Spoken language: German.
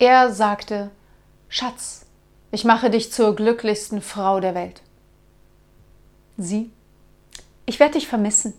Er sagte, Schatz, ich mache dich zur glücklichsten Frau der Welt. Sie, ich werde dich vermissen.